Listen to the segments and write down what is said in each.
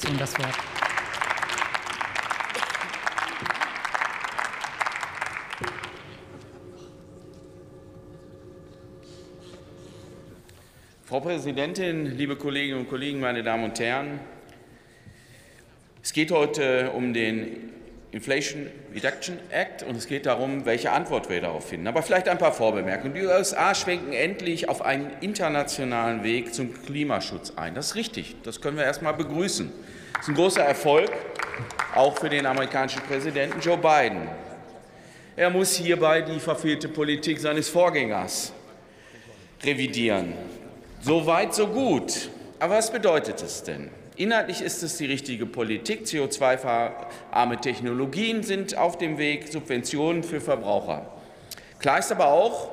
Fraktion das Wort. Frau Präsidentin, liebe Kolleginnen und Kollegen, meine Damen und Herren! Es geht heute um den Inflation Reduction Act und es geht darum, welche Antwort wir darauf finden. Aber vielleicht ein paar Vorbemerkungen. Die USA schwenken endlich auf einen internationalen Weg zum Klimaschutz ein. Das ist richtig. Das können wir erst mal begrüßen. Das ist ein großer Erfolg, auch für den amerikanischen Präsidenten Joe Biden. Er muss hierbei die verfehlte Politik seines Vorgängers revidieren. So weit, so gut. Aber was bedeutet es denn? Inhaltlich ist es die richtige Politik. CO2-arme Technologien sind auf dem Weg, Subventionen für Verbraucher. Klar ist aber auch,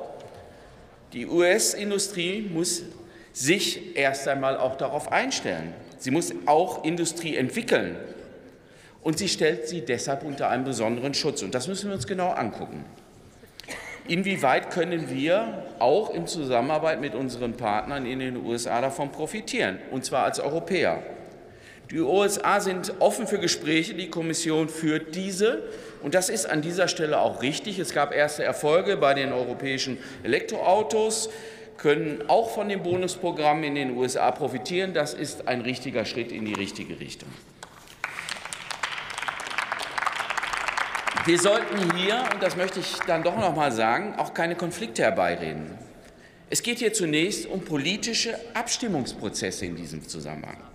die US-Industrie muss sich erst einmal auch darauf einstellen. Sie muss auch Industrie entwickeln. Und sie stellt sie deshalb unter einen besonderen Schutz. Und das müssen wir uns genau angucken. Inwieweit können wir auch in Zusammenarbeit mit unseren Partnern in den USA davon profitieren, und zwar als Europäer? Die USA sind offen für Gespräche, die Kommission führt diese, und das ist an dieser Stelle auch richtig. Es gab erste Erfolge bei den europäischen Elektroautos, können auch von dem Bonusprogramm in den USA profitieren. Das ist ein richtiger Schritt in die richtige Richtung. Wir sollten hier, und das möchte ich dann doch noch mal sagen, auch keine Konflikte herbeireden. Es geht hier zunächst um politische Abstimmungsprozesse in diesem Zusammenhang.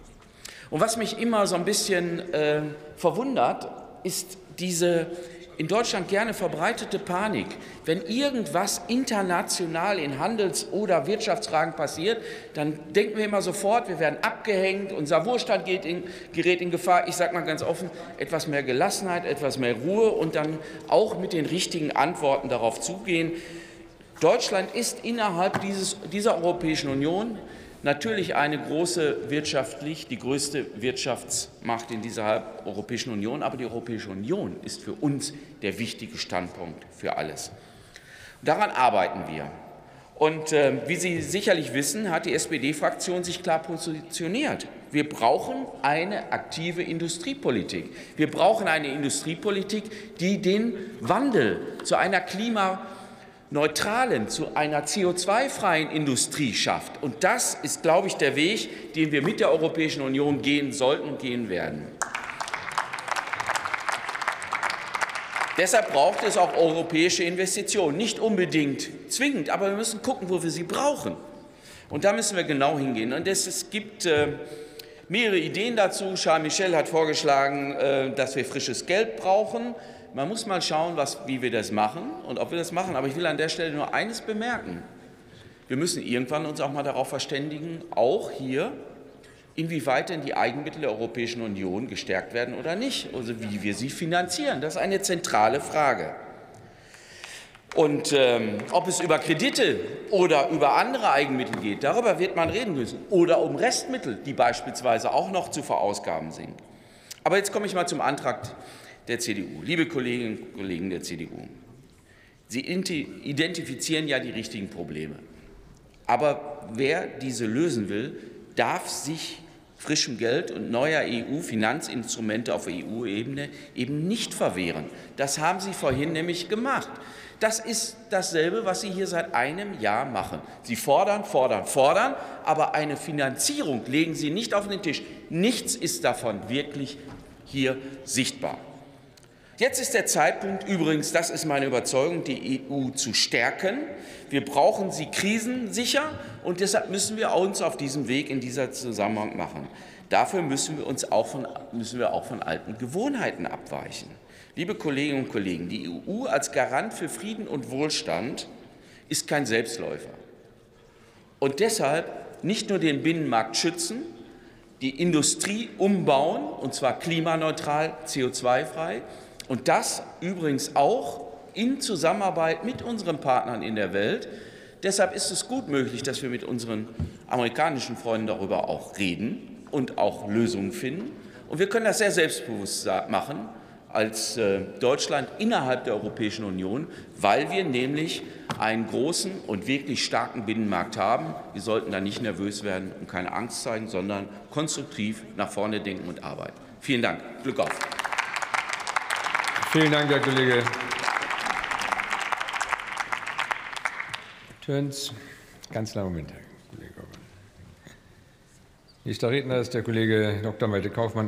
Und was mich immer so ein bisschen äh, verwundert, ist diese in Deutschland gerne verbreitete Panik, wenn irgendwas international in Handels- oder Wirtschaftsfragen passiert, dann denken wir immer sofort, wir werden abgehängt, unser Wohlstand in, gerät in Gefahr. Ich sage mal ganz offen, etwas mehr Gelassenheit, etwas mehr Ruhe und dann auch mit den richtigen Antworten darauf zugehen. Deutschland ist innerhalb dieses, dieser Europäischen Union natürlich eine große wirtschaftlich, die größte Wirtschaftsmacht in dieser Europäischen Union, aber die Europäische Union ist für uns der wichtige Standpunkt für alles. Daran arbeiten wir. Und äh, wie Sie sicherlich wissen, hat die SPD-Fraktion sich klar positioniert. Wir brauchen eine aktive Industriepolitik. Wir brauchen eine Industriepolitik, die den Wandel zu einer Klima neutralen, zu einer CO2-freien Industrie schafft. Und das ist, glaube ich, der Weg, den wir mit der Europäischen Union gehen sollten und gehen werden. Deshalb braucht es auch europäische Investitionen. Nicht unbedingt zwingend, aber wir müssen gucken, wo wir sie brauchen. Und da müssen wir genau hingehen. Und es, gibt äh, mehrere Ideen dazu. Charles Michel hat vorgeschlagen, äh, dass wir frisches Geld brauchen. Man muss mal schauen, was, wie wir das machen und ob wir das machen. Aber ich will an der Stelle nur eines bemerken. Wir müssen irgendwann uns auch mal darauf verständigen, auch hier, inwieweit denn die Eigenmittel der Europäischen Union gestärkt werden oder nicht, also wie wir sie finanzieren. Das ist eine zentrale Frage. Und ähm, ob es über Kredite oder über andere Eigenmittel geht, darüber wird man reden müssen. Oder um Restmittel, die beispielsweise auch noch zu verausgaben sind. Aber jetzt komme ich mal zum Antrag der CDU. Liebe Kolleginnen und Kollegen der CDU, Sie identifizieren ja die richtigen Probleme. Aber wer diese lösen will, darf sich frischem Geld und neuer EU-Finanzinstrumente auf EU-Ebene eben nicht verwehren. Das haben Sie vorhin nämlich gemacht. Das ist dasselbe, was Sie hier seit einem Jahr machen. Sie fordern, fordern, fordern, aber eine Finanzierung legen Sie nicht auf den Tisch. Nichts ist davon wirklich hier sichtbar. Jetzt ist der Zeitpunkt, übrigens, das ist meine Überzeugung, die EU zu stärken. Wir brauchen sie krisensicher und deshalb müssen wir uns auf diesem Weg in dieser Zusammenhang machen. Dafür müssen wir, uns auch von, müssen wir auch von alten Gewohnheiten abweichen. Liebe Kolleginnen und Kollegen, die EU als Garant für Frieden und Wohlstand ist kein Selbstläufer. Und deshalb nicht nur den Binnenmarkt schützen, die Industrie umbauen, und zwar klimaneutral, CO2-frei, und das übrigens auch in Zusammenarbeit mit unseren Partnern in der Welt. Deshalb ist es gut möglich, dass wir mit unseren amerikanischen Freunden darüber auch reden und auch Lösungen finden. Und wir können das sehr selbstbewusst machen als äh, Deutschland innerhalb der Europäischen Union, weil wir nämlich einen großen und wirklich starken Binnenmarkt haben. Wir sollten da nicht nervös werden und keine Angst zeigen, sondern konstruktiv nach vorne denken und arbeiten. Vielen Dank. Glück auf. Vielen Dank, Herr Kollege Töns. Ganz langer Moment, Herr Kollege Nächster Redner ist der Kollege Dr. Malte Kaufmann,